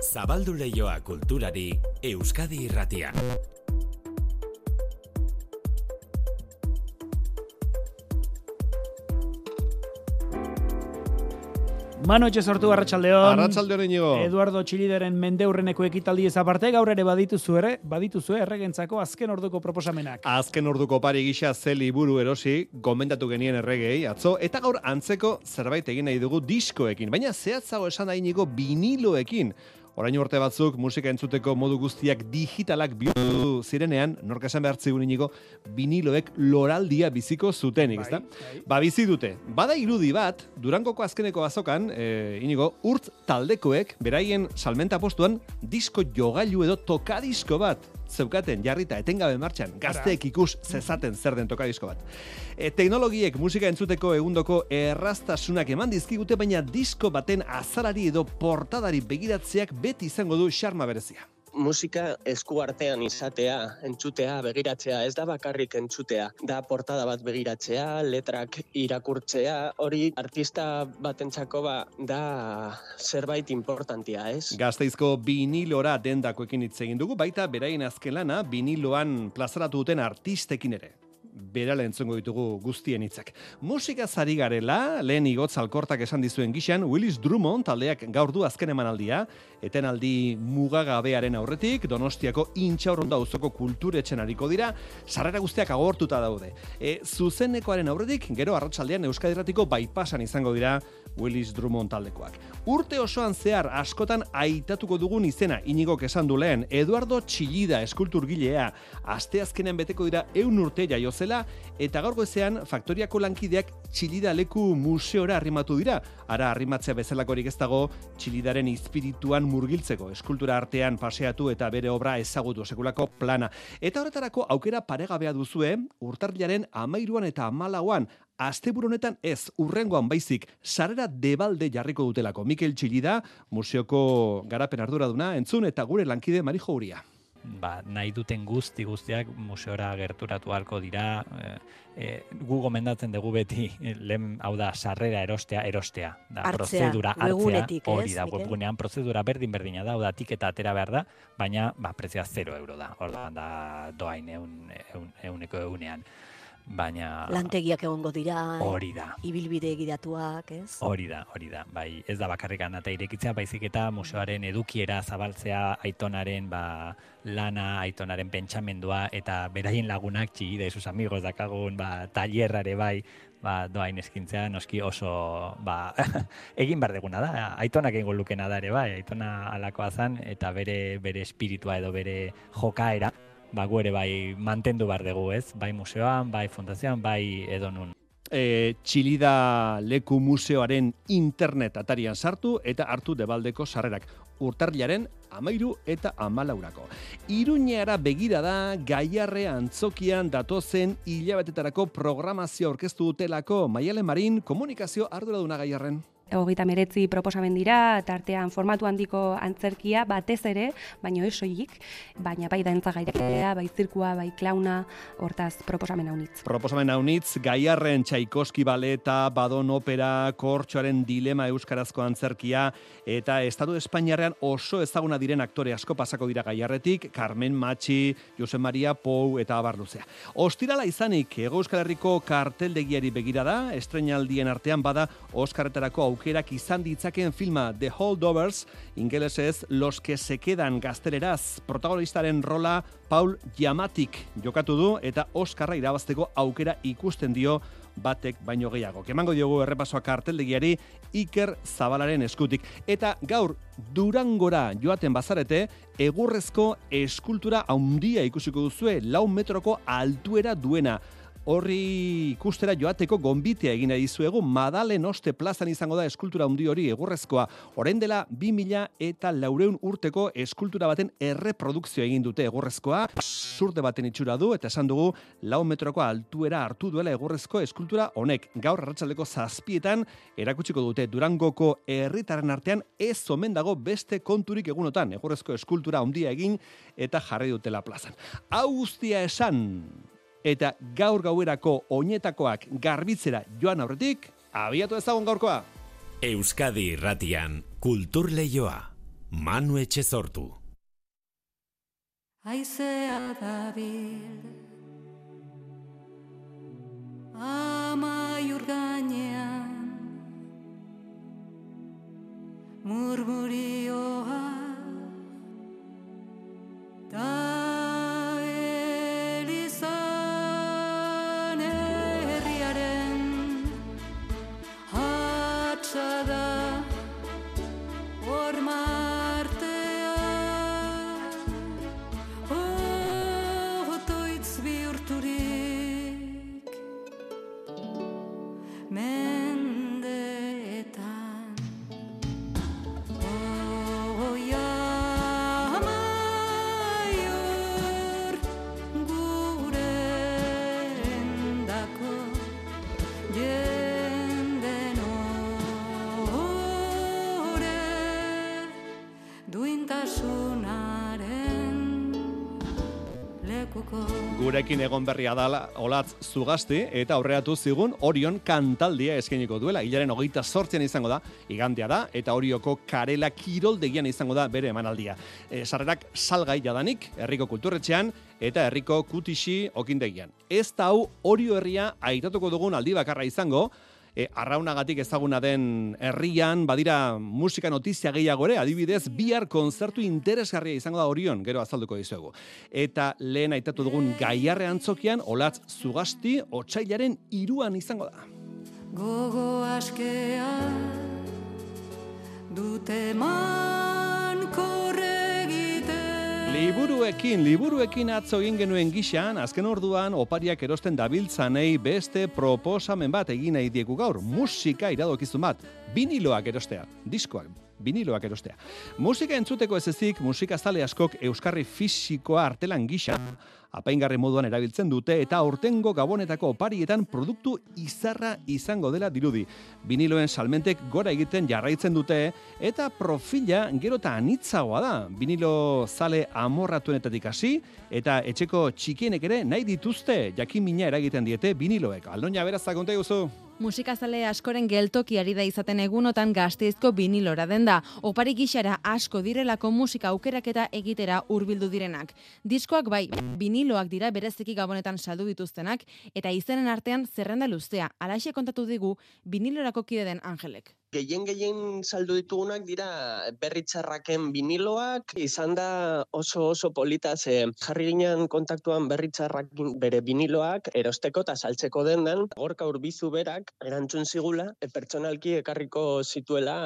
Zabaldu leioa kulturari Euskadi irratian. Mano etxe sortu Arratsaldeon. Arratsaldeon inigo. Eduardo Txilideren mendeurreneko ekitaldi ez aparte, gaur ere badituzu ere, badituzu erregentzako azken orduko proposamenak. Azken orduko pari gisa ze liburu erosi, gomendatu genien erregei, atzo, eta gaur antzeko zerbait egin nahi dugu diskoekin, baina zehatzago esan da inigo viniloekin. Orain urte batzuk musika entzuteko modu guztiak digitalak bihurtu zirenean, nork esan behar zigun viniloek loraldia biziko zutenik, ezta? bai. Ba, bizi dute. Bada irudi bat, Durangoko azkeneko azokan, e, inigo, urt taldekoek, beraien salmenta postuan, disko jogailu edo tokadisko bat zeukaten jarrita etengabe martxan, gazteek ikus zezaten zer den tokadisko bat. E, teknologiek musika entzuteko egundoko errastasunak eman dizkigute, baina disko baten azalari edo portadari begiratzeak beti izango du xarma berezia. Musika esku artean izatea, entzutea, begiratzea, ez da bakarrik entzutea. Da portada bat begiratzea, letrak irakurtzea, hori artista batentzako ba, da zerbait importantia, ez? Gazteizko vinilora dendakoekin hitz egin dugu, baita beraien azken lana viniloan plazaratu duten artistekin ere. Berala entzongo ditugu guztien hitzak. Musika zari garela, lehen igotz alkortak esan dizuen gixan, Willis Drummond taldeak gaur du azken emanaldia, etenaldi mugagabearen aurretik, Donostiako intxaurronda auzoko kulturetxen ariko dira, sarrera guztiak agortuta daude. E, zuzenekoaren aurretik, gero arratsaldean Euskadiratiko bypassan izango dira Willis Drummond taldekoak. Urte osoan zehar askotan aitatuko dugun izena inigok esan du lehen, Eduardo Txillida eskulturgilea, asteazkenen beteko dira eun urte jaio zela, eta gaur goizean faktoriako lankideak Txillida leku museora arrimatu dira. Ara arrimatzea bezalakorik ez dago Txillidaren espirituan murgiltzeko, eskultura artean paseatu eta bere obra ezagutu sekulako plana. Eta horretarako aukera paregabea duzue, urtarrilaren amairuan eta amalauan, Asteburu honetan ez, urrengoan baizik, sarera debalde jarriko dutelako. Mikel Txillida, museoko garapen arduraduna, entzun eta gure lankide Marijo Uria. Ba, nahi duten guzti guztiak museora gerturatu halko dira. E, gu gomendatzen dugu beti, e, lehen hau da, sarrera erostea, erostea. Da, Hartzea, prozedura hartzea, hori da, webgunean prozedura berdin berdina da, hau da, tiketa atera behar da, baina, ba, prezioa 0 euro da, hor da, da doain eun, eun, euneko eunean. Baina, Lantegiak egongo dira, hori da. ibilbide egidatuak, ez? Hori da, hori da. Bai, ez da bakarrikan eta irekitzea, baizik eta museoaren edukiera zabaltzea, aitonaren ba, lana, aitonaren pentsamendua, eta beraien lagunak txigida esus amigos dakagun, ba, tallerrare bai, ba, doain eskintzea, noski oso, ba, egin behar deguna da, aitonak egingo lukena da ere bai, aitona alakoa zan, eta bere, bere espiritua edo bere jokaera, ba, gu ere bai mantendu behar dugu, ez? Bai museoan, bai fundazioan, bai edonun. E, Txilida leku museoaren internet atarian sartu eta hartu debaldeko sarrerak. Urtarrilaren amairu eta amalaurako. Iruñeara begira da gaiarre antzokian datozen hilabetetarako programazio aurkeztu dutelako Maialen Marin komunikazio arduraduna gaiarren. Hogeita meretzi proposamen dira, tartean formatu handiko antzerkia batez ere, baino ez soilik, baina bai dantza gairakea, bai zirkua, bai klauna, hortaz proposamen haunitz. Proposamen haunitz, gaiarren txaikoski baleta, badon opera, kortxoaren dilema euskarazko antzerkia, eta Estatu Espainiarrean oso ezaguna diren aktore asko pasako dira gaiarretik, Carmen Machi, Jose Maria Pou eta abar luzea. Ostirala izanik, Ego Euskal Herriko karteldegiari begira da, estrenaldien artean bada Oskarretarako aukerak izan ditzakeen filma The Holdovers, ingelesez Los que se quedan gazteleraz, protagonistaren rola Paul Giamatik jokatu du eta Oskarra irabazteko aukera ikusten dio batek baino gehiago. Kemango diogu errepasoa karteldegiari Iker Zabalaren eskutik. Eta gaur Durangora joaten bazarete, egurrezko eskultura handia ikusiko duzue, lau metroko altuera duena. Horri ikustera joateko gonbitea egin nahi dizuegu Madalen Oste plazan izango da eskultura handi hori egurrezkoa. Orain dela 2000 eta laureun urteko eskultura baten erreprodukzio egin dute egurrezkoa. Zurde baten itxura du eta esan dugu lau metroko altuera hartu duela egurrezko eskultura honek. Gaur arratsaldeko zazpietan erakutsiko dute Durangoko herritarren artean ez omen dago beste konturik egunotan egurrezko eskultura handia egin eta jarri dutela plazan. Hau guztia esan eta gaur gauerako oinetakoak garbitzera joan aurretik, abiatu ezagun gaurkoa. Euskadi irratian kultur leioa. Manu Etxezortu. Aizea dabil Amaiur gainean Murmurioa Da Gurekin egon berria dala olatz zugasti eta aurreatu zigun Orion kantaldia eskainiko duela. Hilaren hogeita sortzean izango da, igandea da, eta Orioko karela kiroldegian izango da bere emanaldia. E, sarrerak salgai jadanik, herriko kulturretxean, eta herriko kutixi okindegian. Ez da hau Orio herria aitatuko dugun aldi bakarra izango, e, arraunagatik ezaguna den herrian, badira musika notizia gehiago ere, adibidez, bihar konzertu interesgarria izango da Orion, gero azalduko dizuegu. Eta lehen aitatu dugun gaiarre antzokian, olatz zugasti, otsailaren iruan izango da. Gogo askea dute man korregite Liburuekin, liburuekin atzo egin genuen gixan, azken orduan opariak erosten dabiltzanei beste proposamen bat egin nahi diegu gaur, musika iradokizun bat, viniloak erostea, diskoak, viniloak erostea. Musika entzuteko ez ezik, musika zale askok euskarri fisikoa artelan gisa, apaingarri moduan erabiltzen dute eta aurtengo gabonetako oparietan produktu izarra izango dela dirudi. Viniloen salmentek gora egiten jarraitzen dute eta profila gero eta anitzagoa da. Vinilo zale amorratuenetatik hasi eta etxeko txikienek ere nahi dituzte jakin mina eragiten diete viniloek. Aldoina berazak konta guzu. Musikazale askoren geltoki ari da izaten egunotan gazteizko vinilora den da. Opari gixara asko direlako musika aukeraketa egitera hurbildu direnak. Diskoak bai, viniloak dira bereziki gabonetan saldu dituztenak, eta izenen artean zerrenda luzea. Alaxe kontatu digu vinilorako kide den Angelek. Gehien gehien saldu ditugunak dira berritxarraken viniloak, izan da oso oso polita ze jarri ginen kontaktuan berritxarrakin bere viniloak erosteko eta saltzeko dendan, gorka urbizu berak erantzun zigula, e, pertsonalki ekarriko zituela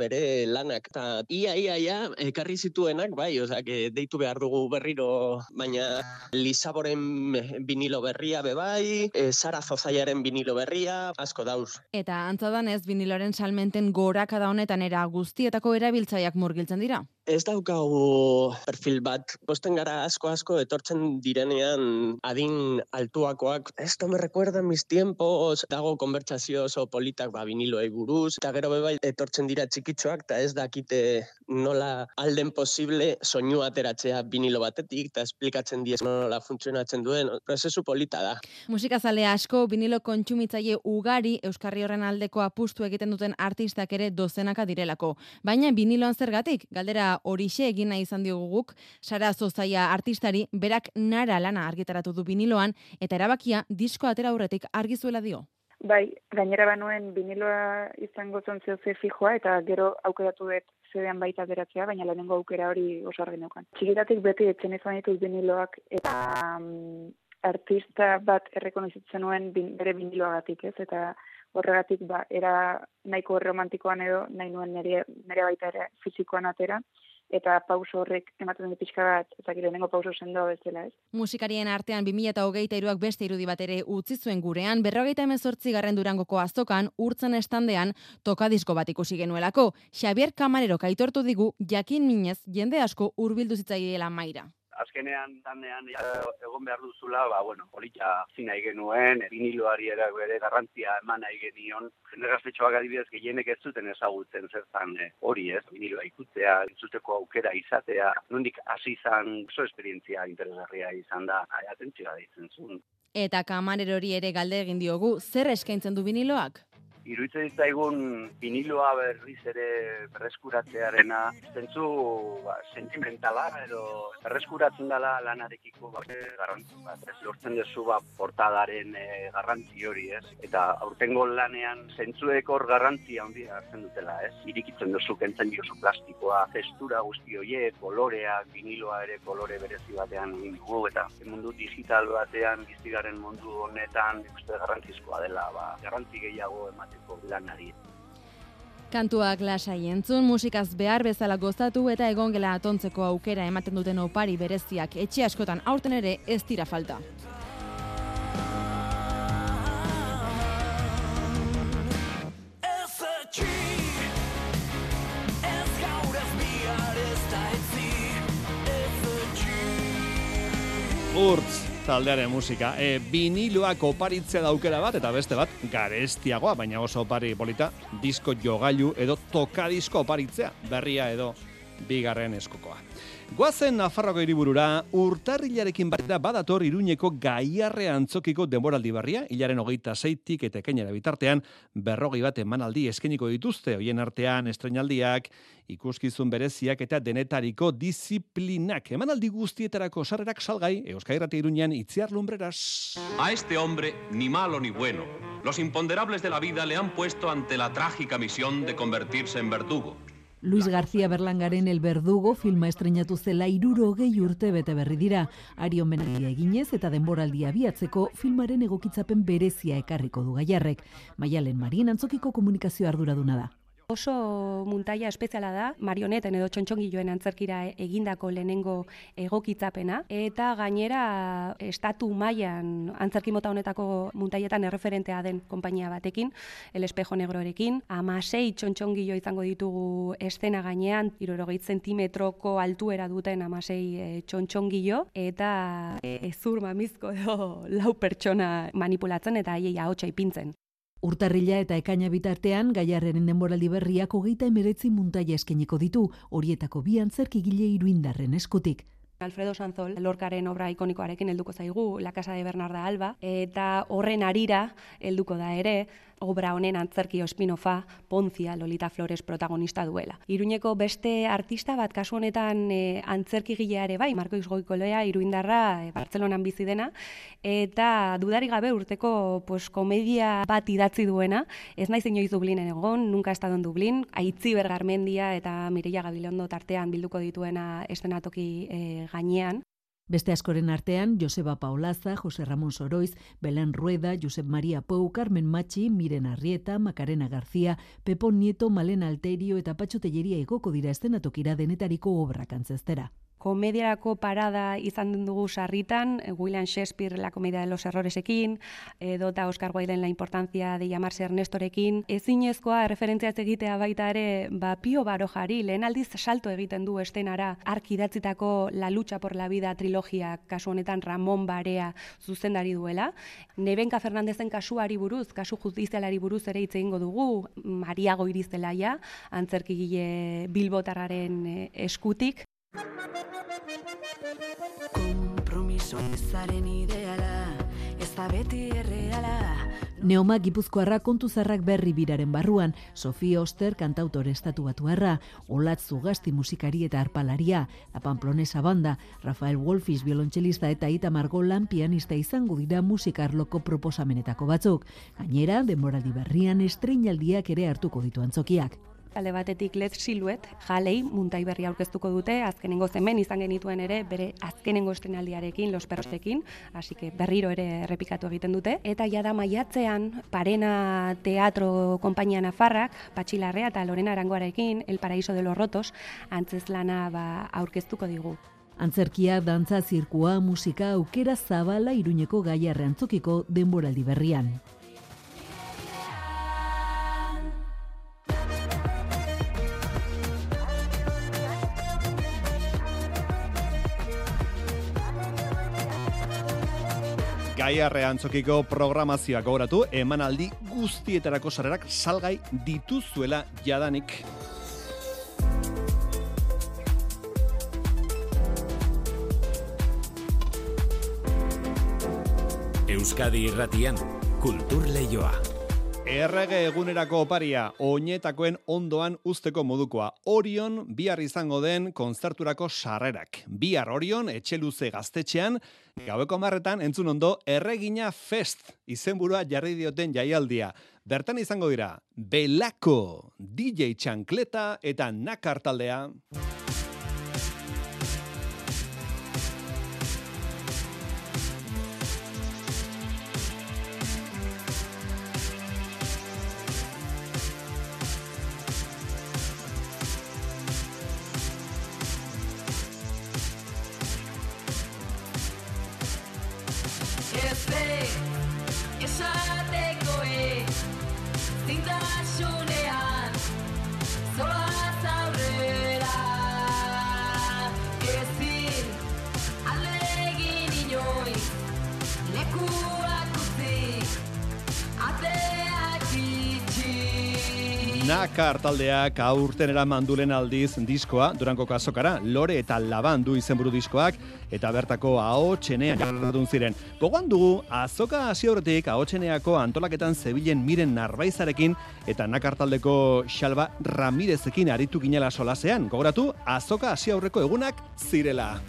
bere lanak. Eta ia, ia, ia, ekarri zituenak, bai, ozak, deitu behar dugu berriro, baina Lisaboren vinilo berria bebai, e, Sara Zozaiaren vinilo berria, asko dauz. Eta antzadan ez viniloren salmenten gorakada honetan era guztietako erabiltzaileak murgiltzen dira. Ez daukagu perfil bat. Posten gara asko-asko etortzen direnean adin altuakoak. Esto me recuerda mis tiempos. Dago konbertsazio oso politak ba, viniloei buruz. Eta gero bebai etortzen dira txikitxoak, eta ez dakite nola alden posible soinu ateratzea vinilo batetik, eta esplikatzen diez nola funtzionatzen duen. Prozesu polita da. Musikazale asko vinilo kontsumitzaile ugari Euskarri horren aldeko apustu egiten duten artistak ere dozenaka direlako. Baina viniloan zergatik, galdera horixe egin nahi izan diogu guk, Sara Zozaia artistari berak nara lana argitaratu du viniloan eta erabakia disko atera aurretik argizuela dio. Bai, gainera banuen viniloa izango zen ze fijoa eta gero aukeratu dut zedean baita beratzea, baina lehenengo aukera hori oso argi neukan. Txikitatik beti etxen izan ditut viniloak eta um, artista bat errekonozitzen nuen bin, bere viniloagatik, ez? Eta horregatik ba, era nahiko romantikoan edo nahi nuen nire, nire baita ere fizikoan atera eta pauso horrek ematen du pixka bat, eta lehenengo pauso sendoa bezala, ez? Musikarien artean 2023ak beste irudi bat ere utzi zuen gurean, berrogeita hemezortzi garren durangoko azokan, urtzen estandean, tokadisko bat ikusi genuelako. Xavier Kamarero kaitortu digu, jakin minez, jende asko hurbildu zitzaiela maira azkenean danean ja, egon behar duzula, ba, bueno, polita zina genuen, viniloari ere bere garrantzia eman nahi genion, jende gaztetxoak adibidez gehienek ez zuten ezagutzen zertan eh, hori ez, viniloa ikutzea, entzuteko aukera izatea, nondik hasi izan oso esperientzia interesgarria izan da, atentzioa deitzen zuen. Eta kamarerori ere galde egin diogu, zer eskaintzen du viniloak? Iruditzen ditzaigun viniloa berriz ere berreskuratzearena, zentzu ba, sentimentala edo berreskuratzen dela lanarekiko ba, garrantzi bat. Ez lortzen duzu ba, portadaren eh, garrantzi hori, ez? Eta aurtengo lanean zentzuek hor garrantzi handia hartzen dutela, ez? Irikitzen duzu kentzen diozu plastikoa, testura guzti horiek, koloreak, viniloa ere kolore berezi batean egin dugu, eta mundu digital batean bizigaren mundu honetan uste garrantzizkoa dela, ba, garrantzi gehiago emateko lanari. Kantuak lasai entzun, musikaz behar bezala gozatu eta egongela atontzeko aukera ematen duten opari bereziak etxe askotan aurten ere ez dira falta. Urtz, taldearen musika. E, biniloak oparitzea daukera bat, eta beste bat, garestiagoa, baina oso opari polita, disko jogailu edo tokadisko oparitzea, berria edo bigarren eskokoa. Goazen Nafarroko hiriburura urtarrilarekin batera badator Iruñeko gaiarre antzokiko denboraldi berria, hilaren hogeita zeitik eta ekainera bitartean berrogei bat emanaldi eskeniko dituzte, hoien artean estrenaldiak, ikuskizun bereziak eta denetariko disiplinak. Emanaldi guztietarako sarrerak salgai, Euskairrate Iruñean itziar lumbreras. A este hombre, ni malo ni bueno, los imponderables de la vida le han puesto ante la trágica misión de convertirse en verdugo. Luis García Berlangaren El Verdugo filma estrenatu zela irurogei urte bete berri dira. Ari omenaldia eginez eta denboraldia biatzeko filmaren egokitzapen berezia ekarriko du gaiarrek. Maialen Marien antzokiko komunikazio arduraduna da. Oso muntaia espeziala da, marioneten edo txontxongiloen antzerkira egindako lehenengo egokitzapena, eta gainera estatu mailan antzerki mota honetako muntaietan erreferentea den konpainia batekin, El Espejo Negrorekin, amasei txontxongilo izango ditugu estena gainean, irorogeit zentimetroko altuera duten amasei e, txontxongilo, eta e, ezur mamizko edo lau pertsona manipulatzen eta haiei ahotsa ipintzen. Urtarrila eta ekaina bitartean, gaiarren denboraldi berriak hogeita emeretzi muntaia eskeniko ditu, horietako bi antzerkigile iruindarren eskutik. Alfredo Sanzol, Lorcaren obra ikonikoarekin helduko zaigu, La Casa de Bernarda Alba, eta horren arira helduko da ere, obra honen antzerki ospinofa Ponzia Lolita Flores protagonista duela. Iruñeko beste artista bat kasu honetan e, antzerkigilea ere bai, Marko Izgoikolea iruindarra e, Bartzelonan bizi dena eta dudari gabe urteko pues komedia bat idatzi duena, ez naiz inoiz Dublinen egon, nunca estado en Dublin, Aitzi Bergarmendia eta Mireia Gabilondo tartean bilduko dituena estenatoki e, gainean. Beste askoren artean, Joseba Paolaza, Jose Ramon Soroiz, Belén Rueda, Josep María Pou, Carmen Machi, Miren Arrieta, Macarena García, Pepon Nieto, Malena Alterio eta Patxo Telleria egoko dira estenatokira denetariko obrak antzestera. Komediarako parada izan dugu sarritan, eh, William Shakespeare la comedia de los erroresekin, edota Oscar Wilde la importancia de llamarse Ernestorekin, ezinezkoa referentzia ez egitea baita ere, ba Pio Barojari lehen aldiz salto egiten du estenara ark idatzitako La lucha por la vida trilogia kasu honetan Ramon Barea zuzendari duela. Nebenka Fernandezen kasuari buruz, kasu judizialari buruz ere hitz egingo dugu, Mariago Irizelaia, antzerkigile Bilbotarraren eh, eskutik. Kompromiso ezaren ideala, ez da beti erreala. Neoma Gipuzkoarra kontu zarrak berri biraren barruan, Sofia Oster kantautore estatu batuarra, Olatz Zugasti musikari eta arpalaria, La Pamplonesa banda, Rafael Wolfis violonchelista eta Itamar Golan pianista izango dira musikarloko proposamenetako batzuk. Gainera, denboraldi berrian estreinaldiak ere hartuko ditu antzokiak. Alde batetik Led Silhouette, jalei, muntai berri aurkeztuko dute, azkenengo zemen izan genituen ere, bere azkenengo estrenaldiarekin, Los Perrosekin, hasi que berriro ere errepikatu egiten dute. Eta jada maiatzean, Parena Teatro Kompainia Nafarrak, Patxilarrea eta Lorena Arangoarekin, El Paraíso de los Rotos, antzeslana ba, aurkeztuko digu. Antzerkia, dantza, zirkua, musika, aukera zabala iruñeko gaiarre antzokiko denboraldi berrian. Gaiarre antzokiko programazioa gauratu, emanaldi guztietarako sarrerak salgai dituzuela jadanik. Euskadi irratian, kultur leioa. Errege egunerako oparia, oinetakoen ondoan usteko modukoa. Orion bihar izango den konzerturako sarrerak. Bihar Orion etxeluze gaztetxean, gaueko marretan entzun ondo erregina fest izenburua jarri dioten jaialdia. Bertan izango dira, Belako, DJ Txankleta eta Nakar taldea. Taldeak aurten eraman dulen aldiz diskoa, Durango azokara, lore eta laban du izenburu diskoak, eta bertako ahotxenean jardun ziren. Gogoan dugu, azoka hasi horretik ahotxeneako antolaketan zebilen miren narbaizarekin, eta nakar taldeko xalba Ramirezekin aritu ginela solasean. Gogoratu, azoka hasi aurreko egunak zirela. Da.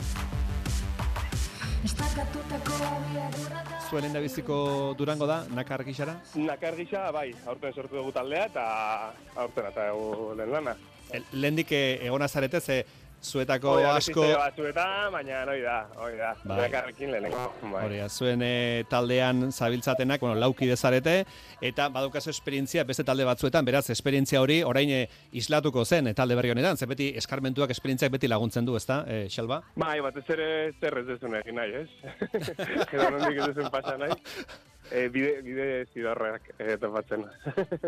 Zuen biziko Durango da, nakar gixara? Nakar gisa, bai, aurten sortu dugu taldea eta aurten eta egu lehen lana. Lehendik eh, egona zarete, ze zuetako Hori da, asko... batzuetan, baina hori da, hori da. Bai. Lehenengo. Bai. Hori, da, zuen eh, taldean zabiltzatenak, bueno, lauki dezarete, eta badaukazu esperientzia beste talde batzuetan, beraz, esperientzia hori orain eh, islatuko zen eh, talde berri honetan, ze beti eskarmentuak esperientziak beti laguntzen du, ezta, eh, Xalba? Bai, batez ere zer ez dezun egin nahi, ez? Edo nondik ez dezun pasa nahi. E, bide, bide zidorrak e, topatzen.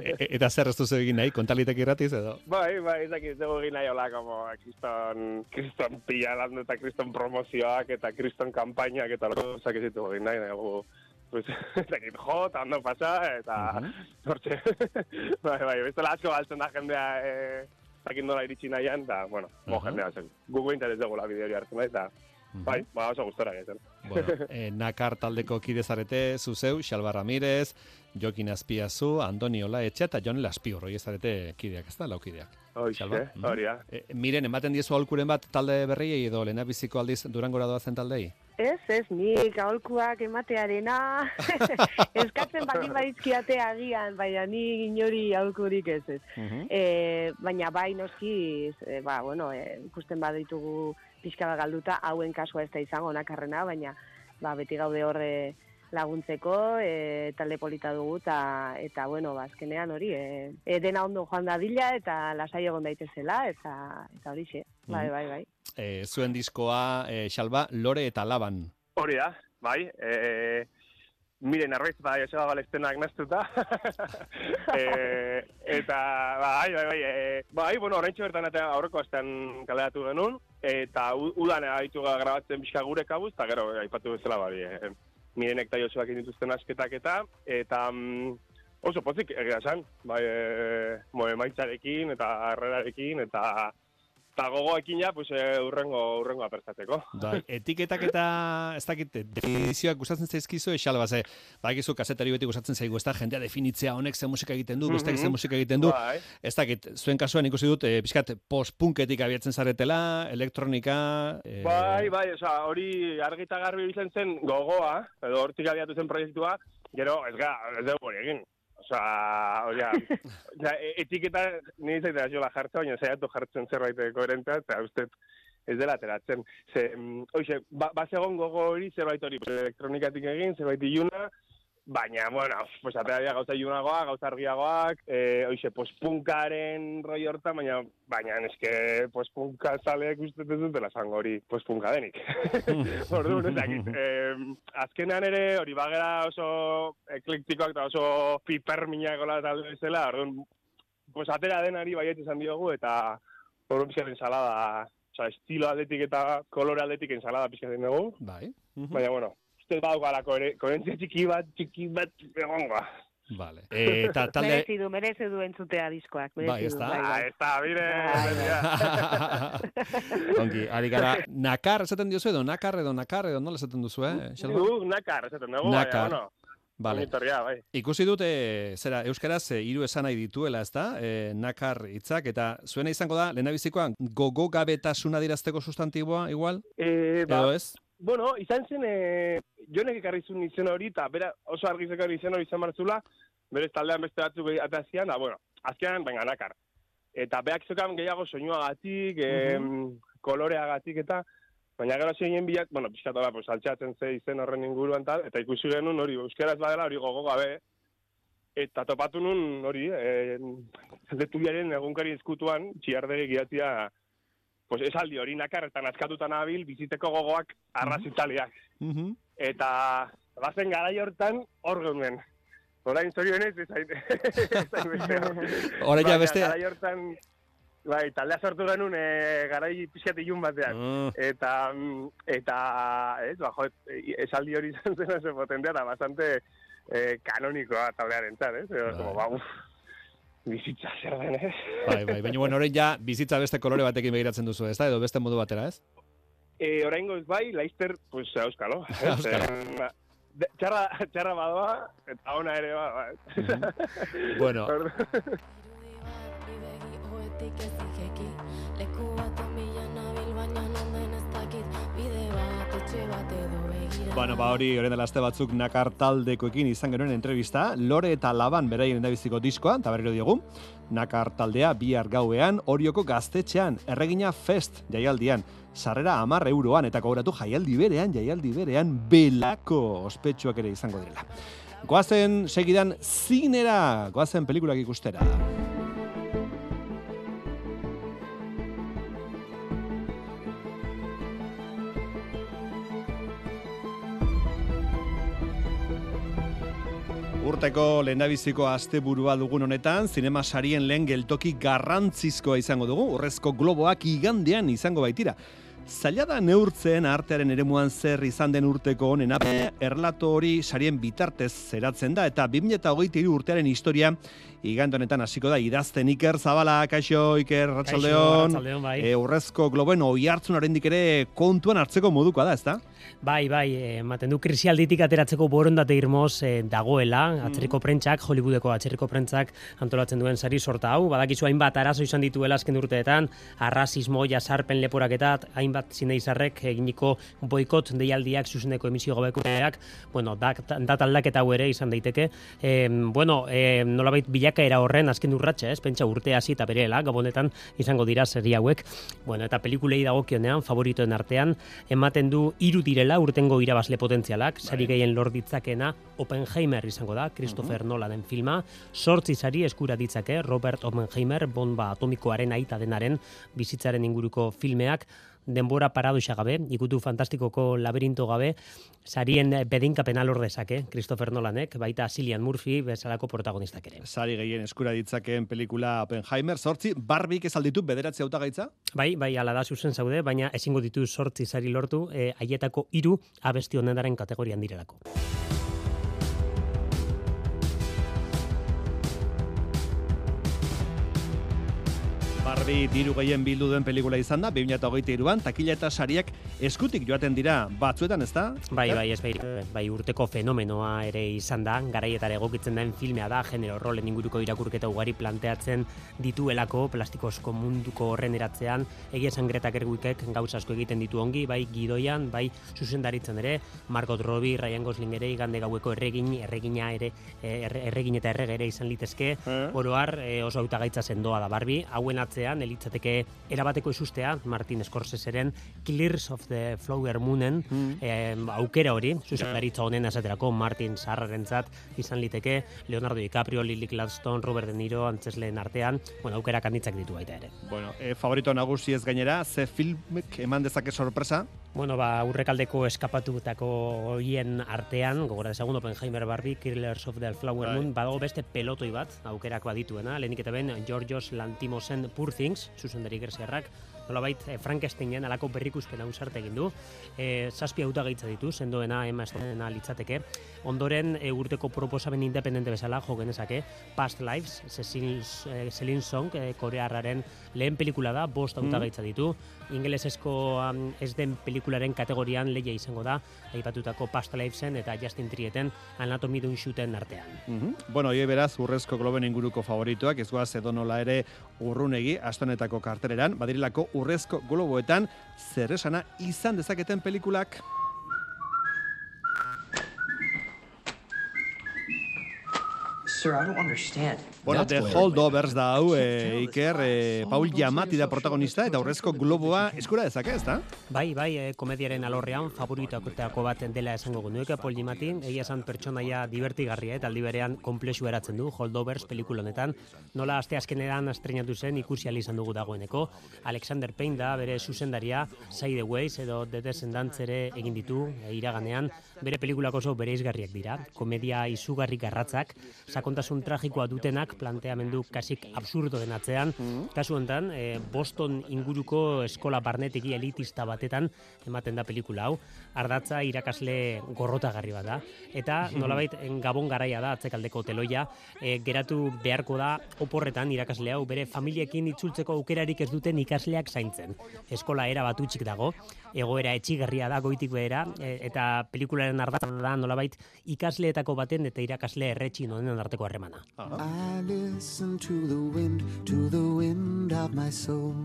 E- eta zer ez duzu egin nahi, kontalitek irratiz edo? Bai, bai, ez dakit dugu egin nahi hola, como, kriston, kriston pila landu eta kriston promozioak eta kriston kampainak eta loko zak ez ditugu egin nahi, nahi pues, ez dakit, jo, eta ondo pasa, eta hortxe, bai, bai, bestela asko galtzen da jendea, e, zakin nola iritsi nahian, eta, bueno, mo jendea zen. Gugu interes dugu la bideo hartzen nahi, eta, bai, ba, oso gustora gehiatzen. Bueno, eh, nakar taldeko kide zarete, zuzeu, Xalba Ramirez, Jokin Azpiazu, Andoni Ola Etxe eta Jon Laspiur, hori zarete kideak, ez da, laukideak. Hoxe, Xalba? hori da. E, miren, ematen diezu aholkuren bat talde berriei edo lehena biziko aldiz Durangora doazen taldei? Ez, ez, nik aholkuak ematearena, eskatzen baldin badizkiate agian, baina ni inori aholkurik ez ez. E, baina bai noski, e, ba, bueno, e, ikusten baditugu pixka bat galduta, hauen kasua ez da izango nakarrena, baina ba, beti gaude horre laguntzeko, e, talde polita dugu, eta, eta bueno, ba, azkenean hori, e, e, dena ondo joan dadila, eta lasai egon daitezela, eta, eta hori xe, bai, Mhm. bai, bai. E, zuen diskoa, e, Xalba, Lore eta Laban. Hori da, bai. E, miren, arbeiz, bai, oso balestenak naztuta. e, eta, bai, bai, bai, e, bai, bueno, oraintxe bertan eta aurreko astean kaleratu genuen, eta udan haitu grabatzen pixka gure kabuz, eta gero, aipatu bezala, bai, e, mirenek eta Josuak dituzten asketak eta, eta mm, oso pozik egia esan, bai, e, mo, emaitzarekin eta harrerarekin, eta eta gogoekin ja, pues, e, urrengo, urrengo apertzateko. Bai, etiketak eta ez dakit definizioak gustatzen zaizkizu exalba ze badakizu kazetari beti gustatzen zaigu ez da jendea definitzea honek ze musika egiten du, besteak ze Mhm. musika egiten du. Bai. Ez dakit, zuen kasuan ikusi dut e, pixkat post-punketik abiatzen zaretela, elektronika, e, Bai, bai, oza, hori argita garbi izan zen gogoa, edo hortik abiatu zen proiektua, gero, ez ga, ez dugu hori egin. Osa, hori, ja, e- etiketa nire zaita jola jartzen, baina zaiatu jartzen zerbait koherentea, eta uste ez dela ateratzen. Ze, mm, oixe, ba, bazegon gogo hori zerbait hori elektronikatik egin, zerbait iluna, baina, bueno, pues dira gauza ilunagoak, gauza argiagoak, e, oixe, pues punkaren roi hortan, baina, baina eske, pues punka zaleak uste dutela zango hori, pues punka denik. Orduan, ez dakit. Eh, azkenean ere, hori bagera oso eklektikoak eta oso piperminakola talde bezala, orduan, pues atera denari baiet izan diogu, eta orduan pixkat ensalada, oza, estilo atletik eta kolore atletik ensalada pixkat egin dugu. Bai. Baina, bueno, uste badaukala koheren- koherentzia txiki bat, txiki bat egongoa. Vale. E, eta talde... Merezi du, merezi du entzutea diskoak. merezi Bai, ez du, da. bai, bai. Ah, ez da, bire, Ongi, ari gara, nakar esaten diozu edo nakar edo nakar edo nola esaten duzu, eh? Guk nakar, esaten dugu, Nakar. bueno, Vale. Ongitorria, bai. Ikusi dut, e, zera, euskaraz e, hiru esan nahi dituela, ezta? E, nakar hitzak eta zuena izango da, lehendabizikoan, gogo gabetasuna dirazteko sustantiboa, igual? E, Edo ez? Bueno, izan zen, e, jonek ekarri zuen izen hori, eta bera oso argizeko izen hori izan barzula, bere taldean beste batzuk atazian, da, bueno, azkenan, venga, nakar. Eta beak zokan gehiago soinuagatik, mm koloreagatik eta, baina gero zeinen bilat, bueno, pixkatola, pues, altxatzen ze izen horren inguruan tal, eta ikusi genuen hori, euskaraz badela hori gogo gabe, eta topatu nun hori, e, letubiaren egunkari eskutuan, txiardegi gidatzia, pues esaldi hori nakarretan askatutan abil, biziteko gogoak arras itzaliak. Mhm. Eta bazen garai hortan hor geunden. Orain zorionez, ez beste. Orain ja beste- Garai hortan, bai, taldea sortu genuen e, garai pixkat ilun batean. Ah. Eta, mm, eta, ez, ba, jo, esaldi hori izan zen oso potentea, eta bastante e, kanonikoa taldearen txar, ez? Bai. Ba, uf, bizitza zer den, ez? Bai, bai, baina bueno, orain ja bizitza beste kolore batekin begiratzen duzu, ezta? Edo beste modu batera, ez? E, oraingoz bai, Leicester, pues, auskalo. ez? Auskalo. Eh, de- Txarra, txarra badoa, eta ona ere ba, ba. Bueno. Bueno, ba hori, orain dela aste batzuk nakar taldekoekin izan genuen entrevista, Lore eta Laban beraien endabiziko diskoa, eta berriro diogu, nakar taldea bihar gauean, orioko gaztetxean, erregina fest jaialdian, sarrera amar euroan, eta kogoratu jaialdi berean, jaialdi berean, belako ospetsuak ere izango direla. Goazen segidan zinera, goazen pelikulak ikustera. Urteko lehendabiziko asteburua dugun honetan, zinema sarien lehen geltoki garrantzizkoa izango dugu, urrezko globoak igandean izango baitira. Zaila da neurtzen artearen eremuan zer izan den urteko onena, erlato hori sarien bitartez zeratzen da, eta 2023 urtearen historia igande honetan hasiko da idazten Iker Zabala, kaixo Iker, Ratsaldeon. bai. E, urrezko globoen oi hartzun oraindik ere kontuan hartzeko modukoa da, ezta? Bai, bai, eh, ematen du krisialditik ateratzeko borondate irmoz eh, dagoela, Mm. atzerriko prentsak, Hollywoodeko atzerriko prentsak antolatzen duen sari sorta hau, badakizu hainbat arazo izan dituela azken urteetan, arrasismo, jasarpen leporaketat, hainbat zineizarrek eginiko boikot deialdiak zuzeneko emisio gabekuneak, bueno, da, da aldaketa hau ere izan daiteke. E, bueno, e, nolabait bilakaera horren azken urratxa, ez? Pentsa urte hasi eta berela, gabonetan izango dira serie hauek. Bueno, eta pelikulei dagokionean, favoritoen artean, ematen du hiru direla urtengo irabazle potentzialak, sari gehien lor ditzakena Oppenheimer izango da, Christopher Nolanen filma, sortzi sari eskura ditzake Robert Oppenheimer, bomba atomikoaren aita denaren bizitzaren inguruko filmeak, denbora paradoxa gabe, ikutu fantastikoko laberinto gabe, sarien bedinkapena lor dezake, Christopher Nolanek, baita Cillian Murphy bezalako protagonistak ere. Sari gehien eskura ditzakeen pelikula Oppenheimer, sortzi, barbik ez alditu bederatzi hautagaitza? Bai, bai, ala da zuzen zaude, baina ezingo ditu sortzi sari lortu, e, haietako hiru abesti honenaren kategorian direlako. Barbie diru gehien bildu duen pelikula izan da, 2023an, takila eta sariak eskutik joaten dira. Batzuetan, ezta? Bai, bai, ez bai, bai urteko fenomenoa ere izan da, garaietara egokitzen den filmea da, genero rolen inguruko irakurketa ugari planteatzen dituelako, plastikozko munduko horren eratzean, egia esan Greta Gerwigek gauza asko egiten ditu ongi, bai gidoian, bai zuzendaritzen ere, Margot Robbie, Ryan Gosling ere, igande gaueko erregin, erregina ere, eh, erre- erregin eta errege ere izan litezke, oroar eh, oso hautagaitza sendoa da Barbie, hauen atzean, elitzateke erabateko isustea, Martin Scorseseren Killers of the Flower Moonen, eh, aukera hori, zuzendaritza honen esaterako Martin Sarrarentzat izan liteke, Leonardo DiCaprio, Lily Gladstone, Robert De Niro, antzesleen artean, bueno, aukera kanditzak ditu baita ere. Bueno, e, favorito nagusi ez gainera, ze filmek eman dezake sorpresa? Bueno, ba, urrekaldeko eskapatutako hoien artean, gogora dezagun Oppenheimer Barbie, Killers of the Flower Bai. Moon, badago beste pelotoi bat, aukerak badituena, lehenik eta ben, Georgios Lantimosen Poor Things, zuzendari gerziarrak, nolabait e, Frankensteinen alako berrikuspena ausarte egin du. E, zazpi hautagaitza ditu, sendoena Emma Stonena litzateke. Ondoren e, urteko proposamen independente bezala jo genezake Past Lives, Cecil e, Celine Song, e, korearraren lehen pelikula da, bost hautagaitza ditu. Ingelesezko um, ez den pelikularen kategorian leia izango da, aipatutako Past Livesen eta Justin Trieten Anatomy d'un Shooten artean. Mhm. Bueno, hoi beraz, urrezko globen inguruko favorituak, ez goaz edonola ere urrunegi, astonetako kartereran, badirilako urrezko globoetan, zer esana izan dezaketen pelikulak. Sir, I don't understand. Bueno, The Holdovers da hau, e, Iker, e, Paul Giamatti da protagonista, eta urrezko globoa eskura dezake, ez da? Bai, bai, e, komediaren alorrean favoritoako bat dela esango genuke Paul Giamatti, egia esan pertsonaia divertigarria eta aldi berean komplexu eratzen du Holdovers pelikula honetan. Nola aste azkenean estrenatu zen ikusi ahal izan dugu dagoeneko. Alexander Payne da bere zuzendaria Sideways edo The Descendants ere egin ditu e, iraganean. Bere pelikulak oso bereizgarriak dira. Komedia izugarri garratzak, sakontasun tragikoa dutenak planteamendu kasik absurdo den atzean. Kasu honetan, e, Boston inguruko eskola barnetegi elitista batetan ematen da pelikula hau. Ardatza irakasle gorrotagarri bat da. Eta nolabait gabon garaia da atzekaldeko teloia, e, geratu beharko da oporretan irakasle hau bere familiekin itzultzeko aukerarik ez duten ikasleak zaintzen. Eskola era bat dago, egoera etxigarria da goitik behera, e, eta pelikularen ardatza da nolabait ikasleetako baten eta irakasle erretxi nonen arteko harremana. I listen to the wind, to the wind of my soul.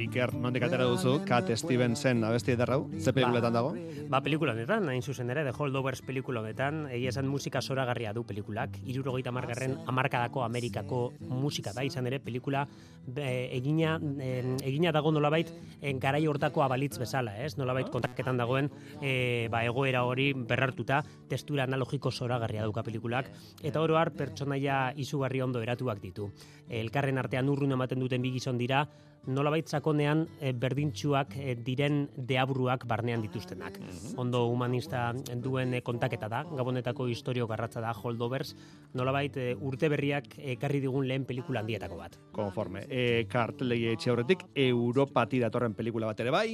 Iker, nondik atera duzu, Cat Stevenson abesti ederrau, ze pelikuletan dago? Ba, pelikula honetan, hain zuzen ere, The Holdovers pelikula honetan, egia esan musika zoragarria du pelikulak, irurogeita margarren amarkadako Amerikako musika da, izan ere, pelikula egina, egina dago nolabait eh, garai hortako abalitz bezala, ez? Nolabait kontaketan dagoen, eh, ba, egoera hori berrartuta, testura analogiko zoragarria dauka pelikulak, eta oro har pertsonaia izugarri ondo eratuak ditu. Elkarren artean urrun ematen duten bi gizon dira, nolabait sakonean e, berdintsuak e, diren deabruak barnean dituztenak. Ondo humanista duen e, kontaketa da, gabonetako historio garratza da Holdovers, nolabait e, urte berriak ekarri digun lehen pelikula handietako bat. Konforme. E, kartelei etxe horretik, Europati datorren pelikula bat ere bai.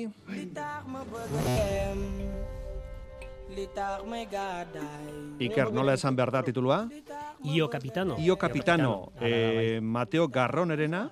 Iker, nola esan behar da titulua? Io Capitano. Io Capitano, da, bai. eh, Mateo Garronerena,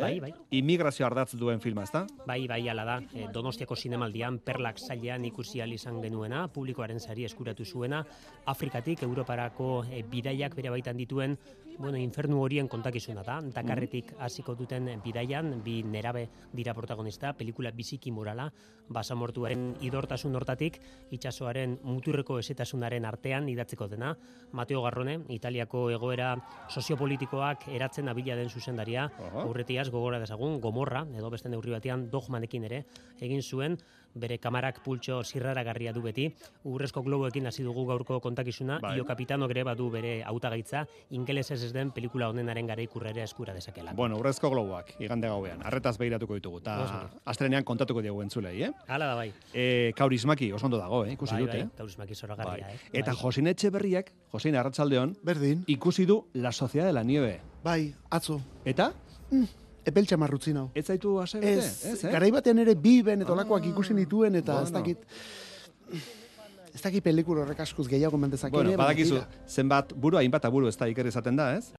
Bai, bai. Immigrazio ardatz duen filma, ezta? Bai, bai, ala da. E, Donostiako zinemaldian perlak sailean ikusi izan genuena, publikoaren sari eskuratu zuena, Afrikatik Europarako e, bidaiak bere baitan dituen, bueno, infernu horien kontakizuna da. Dakarretik hasiko duten bidaian, bi nerabe dira protagonista, pelikula biziki morala, basamortuaren idortasun hortatik, itsasoaren muturreko esetasunaren artean idatzeko dena. Mateo Garrone, Italiako egoera soziopolitikoak eratzen abila den zuzendaria, Aha. aurretiaz gogora dezagun, gomorra, edo beste neurri batean dogmanekin ere, egin zuen, bere kamarak pultxo zirraragarria du beti, urrezko globoekin hasi dugu gaurko kontakizuna, Bai. io kapitano ere badu bere hautagaitza, ingelesez ez den pelikula honenaren garaikurrere eskura dezakela. Bueno, urrezko globoak, igande gauean, arretaz behiratuko ditugu, eta astrenean kontatuko diegu entzulei, eh? Hala da bai. E, kaurismaki, oso ondo dago, eh? ikusi bai, dute. bai, kaurismaki zoragarria, Bai. eh? Eta bai. Josin Etxeberriak, Josin Arratsaldeon, Berdin. ikusi du La Sociedad de la Nieve. Bai, atzo. Eta? Mm, epeltxa marrutzi nau. Ez zaitu ase bete? Ez, ez eh? garai batean ere bi ben eta olakoak ikusi nituen eta ez bueno. dakit ez dakit pelikula horrek askuz gehiago mendezak Bueno, ere, badakizu, zenbat buru, hainbat aburu ez da iker izaten da, ez?